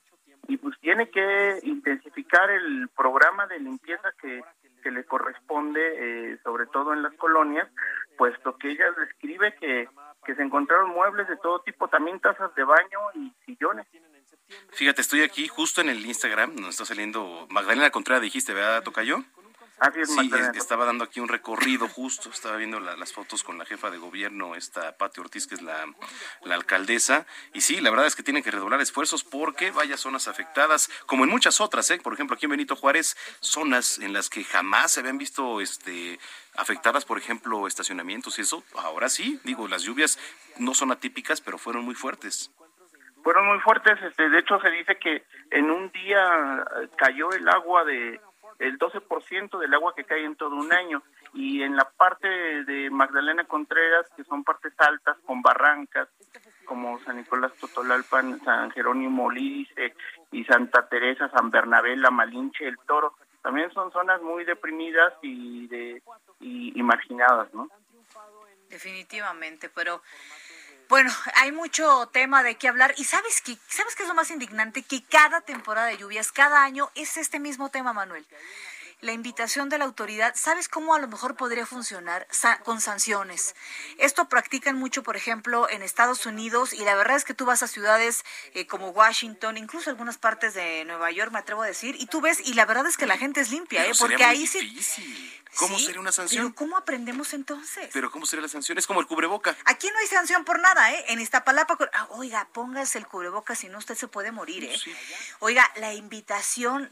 y pues tiene que intensificar el programa de limpieza que, que le corresponde, eh, sobre todo en las colonias, puesto que ella describe que que se encontraron muebles de todo tipo, también tazas de baño y sillones. Fíjate, estoy aquí justo en el Instagram, nos está saliendo Magdalena Contreras, dijiste, ¿verdad, Tocayo? Así es, sí, estaba dando aquí un recorrido justo, estaba viendo las fotos con la jefa de gobierno, esta Pati Ortiz, que es la, la, alcaldesa, y sí, la verdad es que tienen que redoblar esfuerzos porque vaya zonas afectadas, como en muchas otras, ¿eh? por ejemplo, aquí en Benito Juárez, zonas en las que jamás se habían visto este afectadas, por ejemplo, estacionamientos y eso, ahora sí, digo, las lluvias no son atípicas, pero fueron muy fuertes. Fueron muy fuertes, este, de hecho se dice que en un día cayó el agua de el 12% del agua que cae en todo un año y en la parte de Magdalena Contreras, que son partes altas con barrancas, como San Nicolás Totolalpan, San Jerónimo Lice y Santa Teresa, San Bernabé, La Malinche, El Toro, también son zonas muy deprimidas y de y, marginadas, ¿no? Definitivamente, pero bueno, hay mucho tema de qué hablar. Y sabes que sabes qué es lo más indignante que cada temporada de lluvias, cada año es este mismo tema, Manuel la invitación de la autoridad, ¿sabes cómo a lo mejor podría funcionar? con sanciones. Esto practican mucho, por ejemplo, en Estados Unidos y la verdad es que tú vas a ciudades eh, como Washington, incluso algunas partes de Nueva York, me atrevo a decir, y tú ves, y la verdad es que la gente es limpia, ¿eh? porque ahí sí... ¿Cómo sería una sanción? Pero ¿cómo aprendemos entonces? Pero ¿cómo sería la sanción? Es como el cubreboca. Aquí no hay sanción por nada, ¿eh? En Iztapalapa, ah, oiga, póngase el cubreboca, si no usted se puede morir, ¿eh? Oiga, la invitación,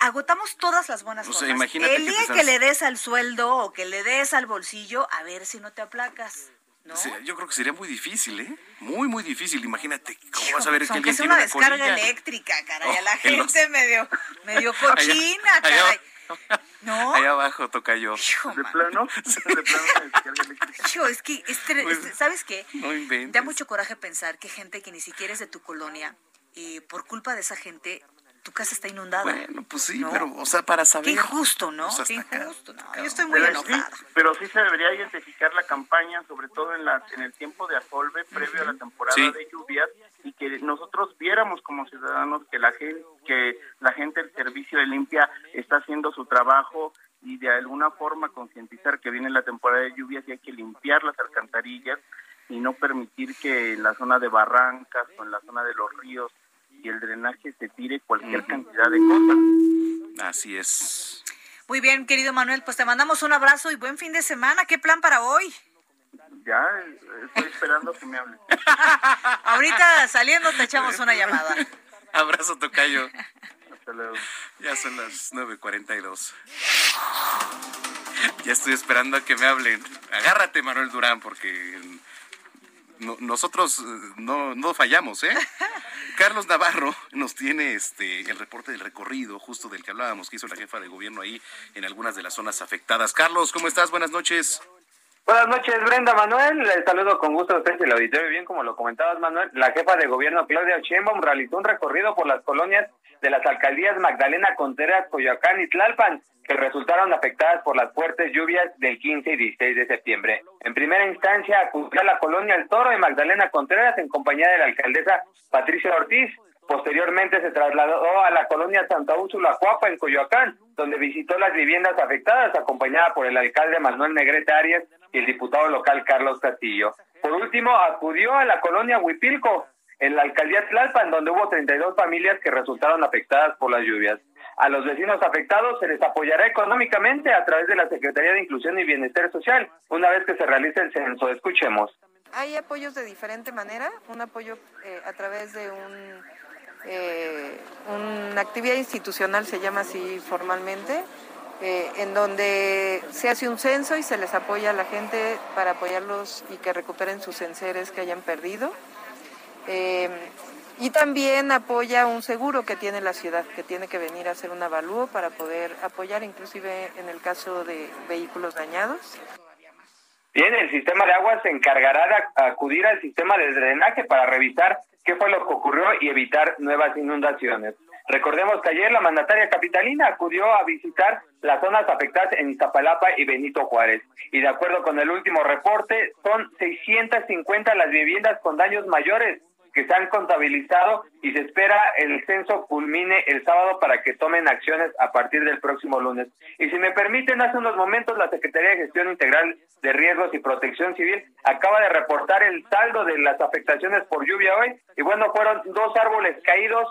agotamos todas las buenas cosas. Imagínate el día que, le des al sueldo o que le des al bolsillo, a ver si no te aplacas. ¿No? yo creo que sería muy difícil, ¿eh? Muy, muy difícil. Imagínate, ¿cómo vas a ver que alguien tiene una, una descarga eléctrica, caray. a la [LAUGHS] gente medio, medio [LAUGHS] cochina, caray. ¿No? [LAUGHS] Ahí abajo toca yo. ¿De plano? ¿De plano? es que, pues, ¿sabes qué? No inventes. Da mucho coraje pensar que gente que ni siquiera es de tu colonia, y eh, por culpa de esa gente, tu casa está inundada. Bueno, pues sí, pero, o sea, para saber. Qué injusto, ¿no? Qué injusto, ¿no? Yo estoy muy pero enojada. Sí, pero sí se debería identificar la campaña, sobre todo en, la, en el tiempo de asolve, previo a la temporada de lluvias, y que nosotros viéramos como ciudadanos que la gente, que la gente del servicio de limpia está haciendo su trabajo y de alguna forma concientizar que viene la temporada de lluvias y hay que limpiar las alcantarillas y no permitir que en la zona de barrancas o en la zona de los ríos y el drenaje se tire cualquier cantidad de cosas. Así es. Muy bien, querido Manuel, pues te mandamos un abrazo y buen fin de semana. ¿Qué plan para hoy? Ya, estoy esperando que me hable. [LAUGHS] Ahorita saliendo te echamos una llamada. [LAUGHS] Abrazo, Tocayo. Hasta luego. Ya son las 9.42. Ya estoy esperando a que me hablen. Agárrate, Manuel Durán, porque no- nosotros eh, no, no fallamos, ¿eh? [LAUGHS] Carlos Navarro nos tiene este el reporte del recorrido, justo del que hablábamos, que hizo la jefa de gobierno ahí en algunas de las zonas afectadas. Carlos, ¿cómo estás? Buenas noches. Buenas noches, Brenda Manuel. Les saludo con gusto a ustedes y el auditorio. Bien, como lo comentabas, Manuel, la jefa de gobierno, Claudia Sheinbaum, realizó un recorrido por las colonias de las alcaldías Magdalena Contreras, Coyoacán y Tlalpan, que resultaron afectadas por las fuertes lluvias del 15 y 16 de septiembre. En primera instancia, acudió a la colonia El Toro de Magdalena Contreras en compañía de la alcaldesa Patricia Ortiz. Posteriormente se trasladó a la colonia Santa Úrsula Cuapa en Coyoacán, donde visitó las viviendas afectadas, acompañada por el alcalde Manuel Negrete Arias y el diputado local Carlos Castillo. Por último, acudió a la colonia Huipilco, en la alcaldía Tlalpan, donde hubo 32 familias que resultaron afectadas por las lluvias. A los vecinos afectados se les apoyará económicamente a través de la Secretaría de Inclusión y Bienestar Social, una vez que se realice el censo. Escuchemos. Hay apoyos de diferente manera, un apoyo eh, a través de un, eh, una actividad institucional, se llama así formalmente, eh, en donde se hace un censo y se les apoya a la gente para apoyarlos y que recuperen sus enseres que hayan perdido. Eh, y también apoya un seguro que tiene la ciudad, que tiene que venir a hacer un avalúo para poder apoyar, inclusive en el caso de vehículos dañados. Bien, el sistema de aguas se encargará de ac- acudir al sistema de drenaje para revisar qué fue lo que ocurrió y evitar nuevas inundaciones. Recordemos que ayer la mandataria capitalina acudió a visitar las zonas afectadas en Iztapalapa y Benito Juárez. Y de acuerdo con el último reporte, son 650 las viviendas con daños mayores que se han contabilizado y se espera el censo culmine el sábado para que tomen acciones a partir del próximo lunes. Y si me permiten, hace unos momentos la Secretaría de Gestión Integral de Riesgos y Protección Civil acaba de reportar el saldo de las afectaciones por lluvia hoy y bueno, fueron dos árboles caídos,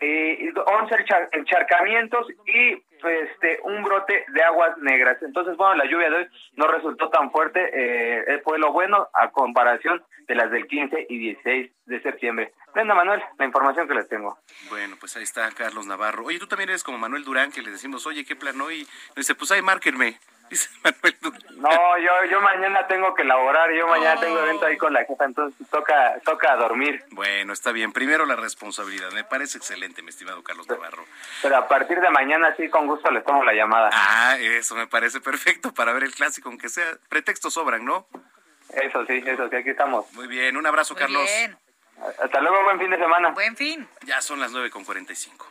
eh, 11 enchar- encharcamientos y este un brote de aguas negras. Entonces, bueno, la lluvia de hoy no resultó tan fuerte, eh, fue lo bueno a comparación de las del 15 y 16 de septiembre. Brenda Manuel, la información que les tengo. Bueno, pues ahí está Carlos Navarro. Oye, tú también eres como Manuel Durán, que le decimos, oye, ¿qué plan hoy? Y dice, pues ahí márquenme. Dice Manuel Durán. No, yo yo mañana tengo que laborar, yo mañana tengo evento ahí con la jefa, entonces toca toca dormir. Bueno, está bien. Primero la responsabilidad. Me parece excelente, mi estimado Carlos Navarro. Pero a partir de mañana sí, con gusto les tomo la llamada. Ah, eso me parece perfecto para ver el clásico, aunque sea pretextos sobran, ¿no? Eso sí, eso sí, aquí estamos. Muy bien, un abrazo, Muy Carlos. bien. Hasta luego, buen fin de semana. Buen fin. Ya son las 9 con 45.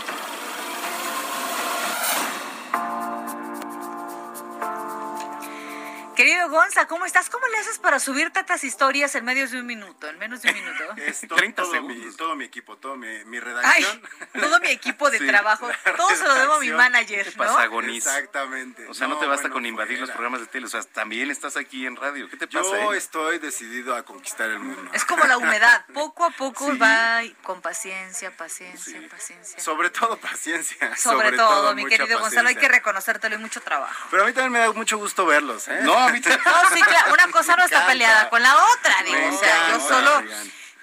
Querido Gonza, ¿cómo estás? ¿Cómo le haces para subir tantas historias en menos de un minuto? En menos de un minuto. [LAUGHS] Es to- 30 todo, segundos. mi, todo mi equipo, todo mi, mi Ay, redacción. [LAUGHS] todo mi equipo de Sí, trabajo, todo se lo debo a mi manager, ¿Qué ¿no? Exactamente. O sea, no, te basta bueno, con invadir los programas de tele, o sea, también estás aquí en radio. ¿Qué te pasa? Yo eh? estoy decidido a conquistar el mundo. Es como la humedad, [LAUGHS] poco a poco Sí. va con paciencia, paciencia, paciencia. Sobre todo paciencia. Sobre, todo, mi querido Gonzalo, hay que paciencia. reconocértelo y mucho trabajo. Pero a mí también me da mucho gusto verlos, ¿eh? No, No, sí, claro, una cosa no está peleada con la otra, digo, o sea, yo solo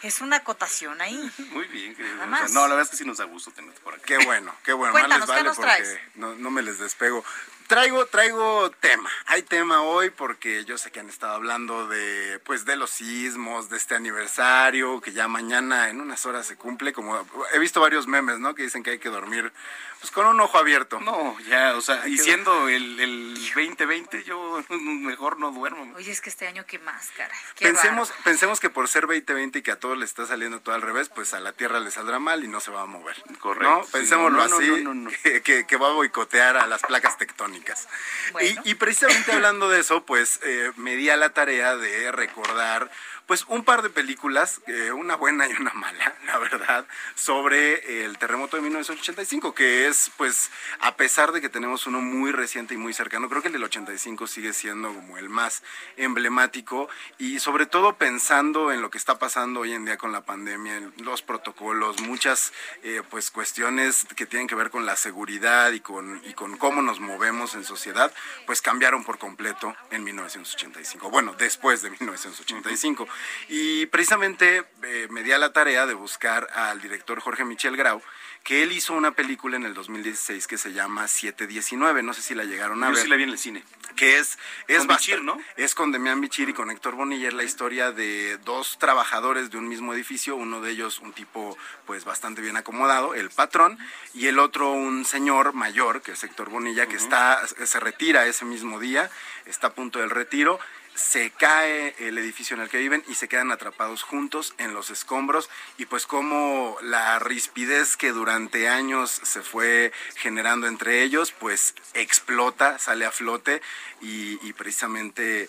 es una acotación ahí. Muy bien, querido. Nada Gonzalo. más. No, la verdad es que sí nos da gusto tenerte por aquí. Qué bueno, qué bueno. Más Cuéntanos, les ¿qué vale nos porque traes? no, no me les despego. Traigo, traigo tema. Hay tema hoy porque yo sé que han estado hablando de, pues, de los sismos, de este aniversario, que ya mañana en unas horas se cumple. Como he visto varios memes, ¿no? Que dicen que hay que dormir, pues, con un ojo abierto. No, ya, o sea, y siendo el, el 2020, yo [LAUGHS] mejor no duermo. Oye, es que este año qué más, caray. Qué Pensemos, pensemos que por ser 2020 y que a todos les está saliendo todo al revés, pues a la Tierra le saldrá mal y no se va a mover. Correcto, ¿no? sí, Pensémoslo no, no, así, no, no, no. Que, que- que va a boicotear a las placas tectónicas. Bueno. Y, y precisamente hablando de eso, pues eh, me di a la tarea de recordar pues un par de películas, eh, una buena y una mala, [LAUGHS] la verdad, sobre el terremoto de 1985, que es pues a pesar de que tenemos uno muy reciente y muy cercano, creo que el del 85 sigue siendo como el más emblemático y sobre todo pensando en lo que está pasando hoy en día con la pandemia, en los protocolos, muchas eh, pues cuestiones que tienen que ver con la seguridad y con, y con cómo nos movemos en sociedad, pues cambiaron por completo en 1985. Bueno, después de 1985. Y precisamente eh, me di a la tarea de buscar al director Jorge Michel Grau, que él hizo una película en el 2016 que se llama 719, no sé si la llegaron a Yo ver. sí la vi en el cine. Que es, es Con Bichir, ¿no? Es con Demian Bichir y con Héctor Bonilla, es la historia de dos trabajadores de un mismo edificio, uno de ellos un tipo pues bastante bien acomodado, el patrón, y el otro un señor mayor, que es Héctor Bonilla, que está, se retira ese mismo día, está a punto del retiro, se cae el edificio en el que viven y se quedan atrapados juntos en los escombros. Y pues como la rispidez que durante años se fue generando entre ellos pues explota, sale a flote. Y, precisamente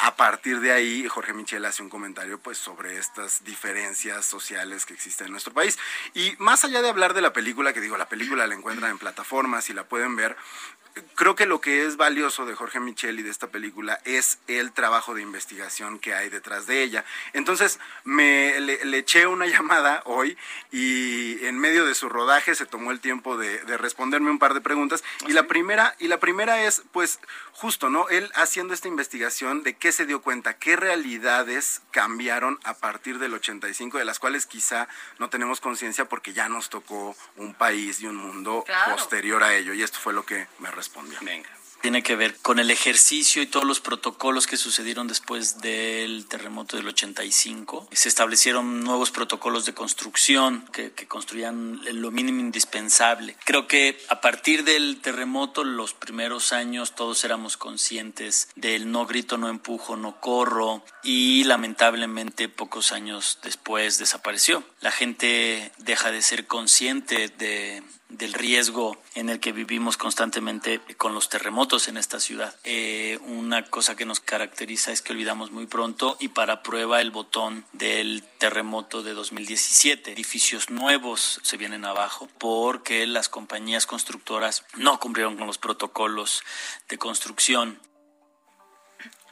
a partir de ahí Jorge Michel hace un comentario pues sobre estas diferencias sociales que existen en nuestro país. Y más allá de hablar de la película que digo la película la encuentran en plataformas y la pueden ver creo que lo que es valioso de Jorge Michel y de esta película es el trabajo de investigación que hay detrás de ella. Entonces, me le, le eché una [LAUGHS] llamada hoy y en medio de su rodaje se tomó el tiempo de, de responderme un par de preguntas. Y la primera, y la primera es, pues, justo, ¿no? Él haciendo esta investigación de qué se dio cuenta, qué realidades cambiaron a partir del 85, de las cuales quizá no tenemos conciencia porque ya nos tocó un país y un mundo Claro. posterior a ello. Y esto fue lo que me respondió. Venga. Tiene que ver con el ejercicio y todos los protocolos que sucedieron después del terremoto del 85. Se establecieron nuevos protocolos de construcción que, que construían lo mínimo indispensable. Creo que a partir del terremoto, los primeros años, todos éramos conscientes del no grito, no empujo, no corro y lamentablemente pocos años después desapareció. La gente deja de ser consciente de del riesgo en el que vivimos constantemente con los terremotos en esta ciudad. Eh, una cosa que nos caracteriza es que olvidamos muy pronto y para prueba el botón del terremoto de 2017. Edificios nuevos se vienen abajo porque las compañías constructoras no cumplieron con los protocolos de construcción.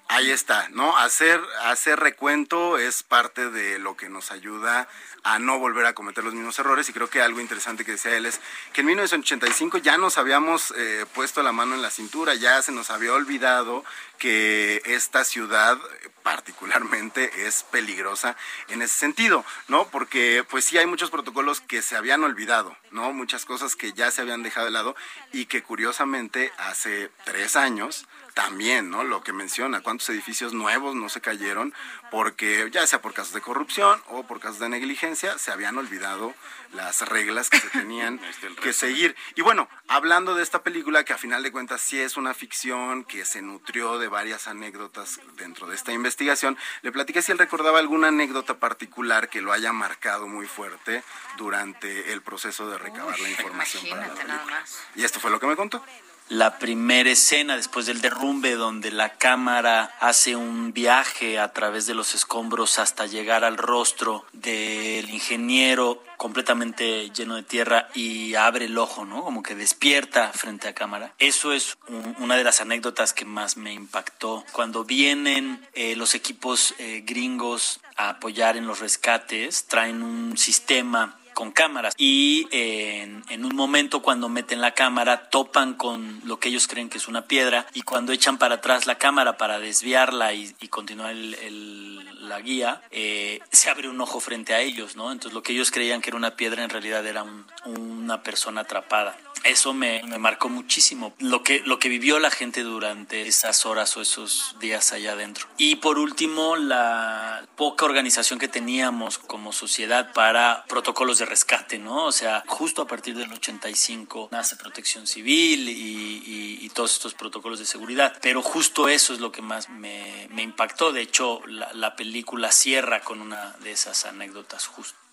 Ahí está, ¿no? Hacer, hacer recuento es parte de lo que nos ayuda a no volver a cometer los mismos errores y creo que algo interesante que decía él es que en 1985 ya nos habíamos eh, puesto la mano en la cintura, ya se nos había olvidado que esta ciudad particularmente es peligrosa en ese sentido, ¿no? Porque pues sí hay muchos protocolos que se habían olvidado, ¿no? Muchas cosas que ya se habían dejado de lado y que curiosamente hace tres años también, ¿no? Lo que menciona, cuántos edificios nuevos no se cayeron porque ya sea por casos de corrupción o por casos de negligencia, se habían olvidado las reglas que se tenían [LAUGHS] que seguir. Y bueno, hablando de esta película que a final de cuentas sí es una ficción, que se nutrió de varias anécdotas dentro de esta investigación, le platiqué si él recordaba alguna anécdota particular que lo haya marcado muy fuerte durante el proceso de recabar la información para la película. Y esto fue lo que me contó. La primera escena después del derrumbe donde la cámara hace un viaje a través de los escombros hasta llegar al rostro del ingeniero completamente lleno de tierra y abre el ojo, ¿no? Como que despierta frente a cámara. Eso es un- una de las anécdotas que más me impactó. Cuando vienen eh, los equipos eh, gringos a apoyar en los rescates, traen un sistema con cámaras. Y en, un momento cuando meten la cámara topan con lo que ellos creen que es una piedra y cuando echan para atrás la cámara para desviarla y, continuar el- la guía eh, se abre un ojo frente a ellos no entonces lo que ellos creían que era una piedra en realidad era un- una persona atrapada eso me, marcó muchísimo lo que lo que vivió la gente durante esas horas o esos días allá adentro. Y por último la poca organización que teníamos como sociedad para protocolos de rescate no o sea justo a partir del 85 nace Protección Civil y, todos estos protocolos de seguridad. Pero justo eso es lo que más me, me impactó. De hecho la, la película cierra con una de esas anécdotas justo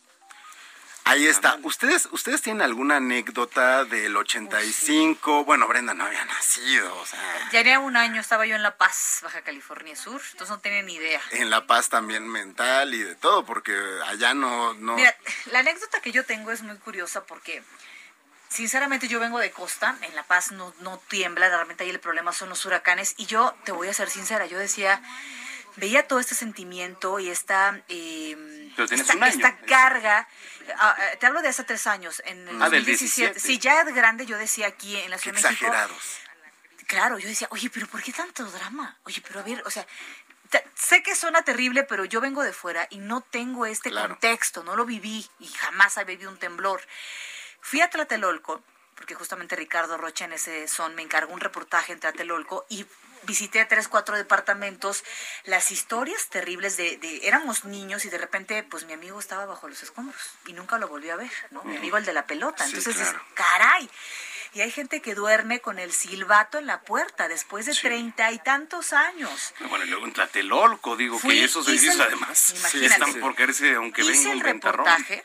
Ahí está. ¿Ustedes, ¿Ustedes tienen alguna anécdota del 85? Bueno, Brenda no había nacido, o sea, Ya era un año, estaba yo en La Paz, Baja California Sur, entonces no tenía ni idea. en La Paz también mental y de todo, porque allá no... no Mira, la anécdota que yo tengo es muy curiosa porque sinceramente yo vengo de costa, en La Paz no, no tiembla, realmente ahí el problema son los huracanes y yo te voy a ser sincera, yo decía, veía todo este sentimiento y esta, eh, esta, esta carga, ah, ah, te hablo de hace tres años, en el Ah, del 2017, 17. sí, ya de grande yo decía aquí en la Ciudad de México, exagerados. Claro, yo decía, oye, pero ¿por qué tanto drama? Oye, pero a ver, o sea, sé que suena terrible, pero yo vengo de fuera y no tengo este contexto, no lo viví y jamás he vivido un temblor. Fui a Tlatelolco, porque justamente Ricardo Rocha en ese son me encargó un reportaje en Tlatelolco y visité tres, cuatro departamentos, las historias terribles de, éramos niños y de repente, pues mi amigo estaba bajo los escombros y nunca lo volví a ver, ¿no? Mi amigo el de la pelota. Entonces, es, caray. Y hay gente que duerme con el silbato en la puerta después de treinta y tantos años. Bueno, luego en Tlatelolco, digo que esos edificios además [LAUGHS] sí están por caerse, aunque venga un reportaje,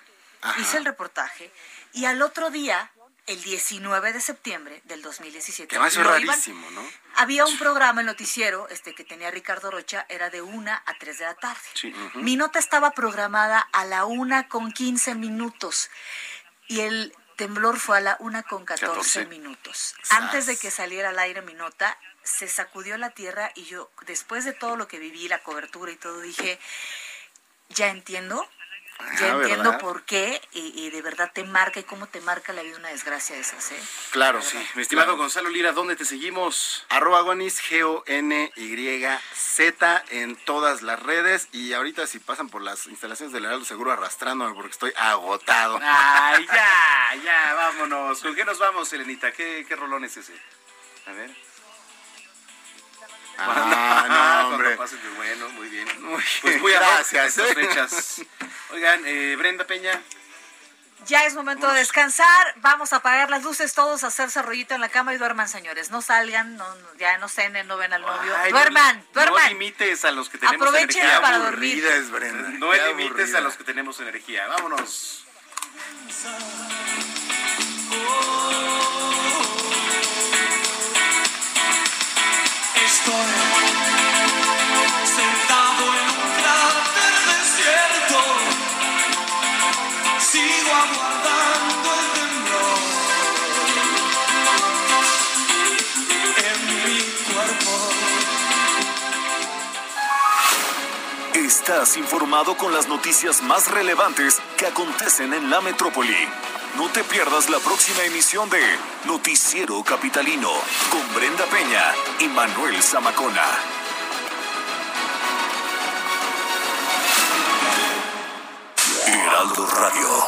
Hice el reportaje y al otro día el 19 de septiembre del 2017. Que ser rarísimo, ¿no? Había un programa, el noticiero, este que tenía Ricardo Rocha, era de 1 a 3 de la tarde. Mi nota estaba programada a la 1 con 15 minutos y el temblor fue a la 1 con 14, minutos. Antes de que saliera al aire mi nota, se sacudió la tierra y yo, después de todo lo que viví, la cobertura y todo, dije, ya entiendo ya ah, entiendo por qué y, de verdad te marca y cómo te marca la vida una desgracia de esas, ¿eh? Claro, sí. Mi estimado Gonzalo Lira, ¿dónde te seguimos? Arroba Gonis, G-O-N-Y-Z en todas las redes. Y ahorita si pasan por las instalaciones del Heraldo Seguro arrastrándome porque estoy agotado. Ay, ya, ya, [LAUGHS] vámonos. ¿Con qué nos vamos, Elenita? ¿Qué, qué rolón es ese? A ver. Ah, no, [LAUGHS] hombre. bueno, muy bien. pues muy gracias. Estas fechas. Oigan, eh, Brenda Peña. Ya es momento de descansar. Vamos a apagar las luces todos, hacerse rollito en la cama y duerman, señores. No salgan, no, ya no cenen, no ven al novio. duerman, duerman. No limites a los que tenemos Aprovechen energía. para dormir. Es, Brenda. No limites a los que tenemos energía. Vámonos. Estás informado con las noticias más relevantes que acontecen en la metrópoli. No te pierdas la próxima emisión de Noticiero Capitalino con Brenda Peña y Manuel Zamacona. Heraldo Radio.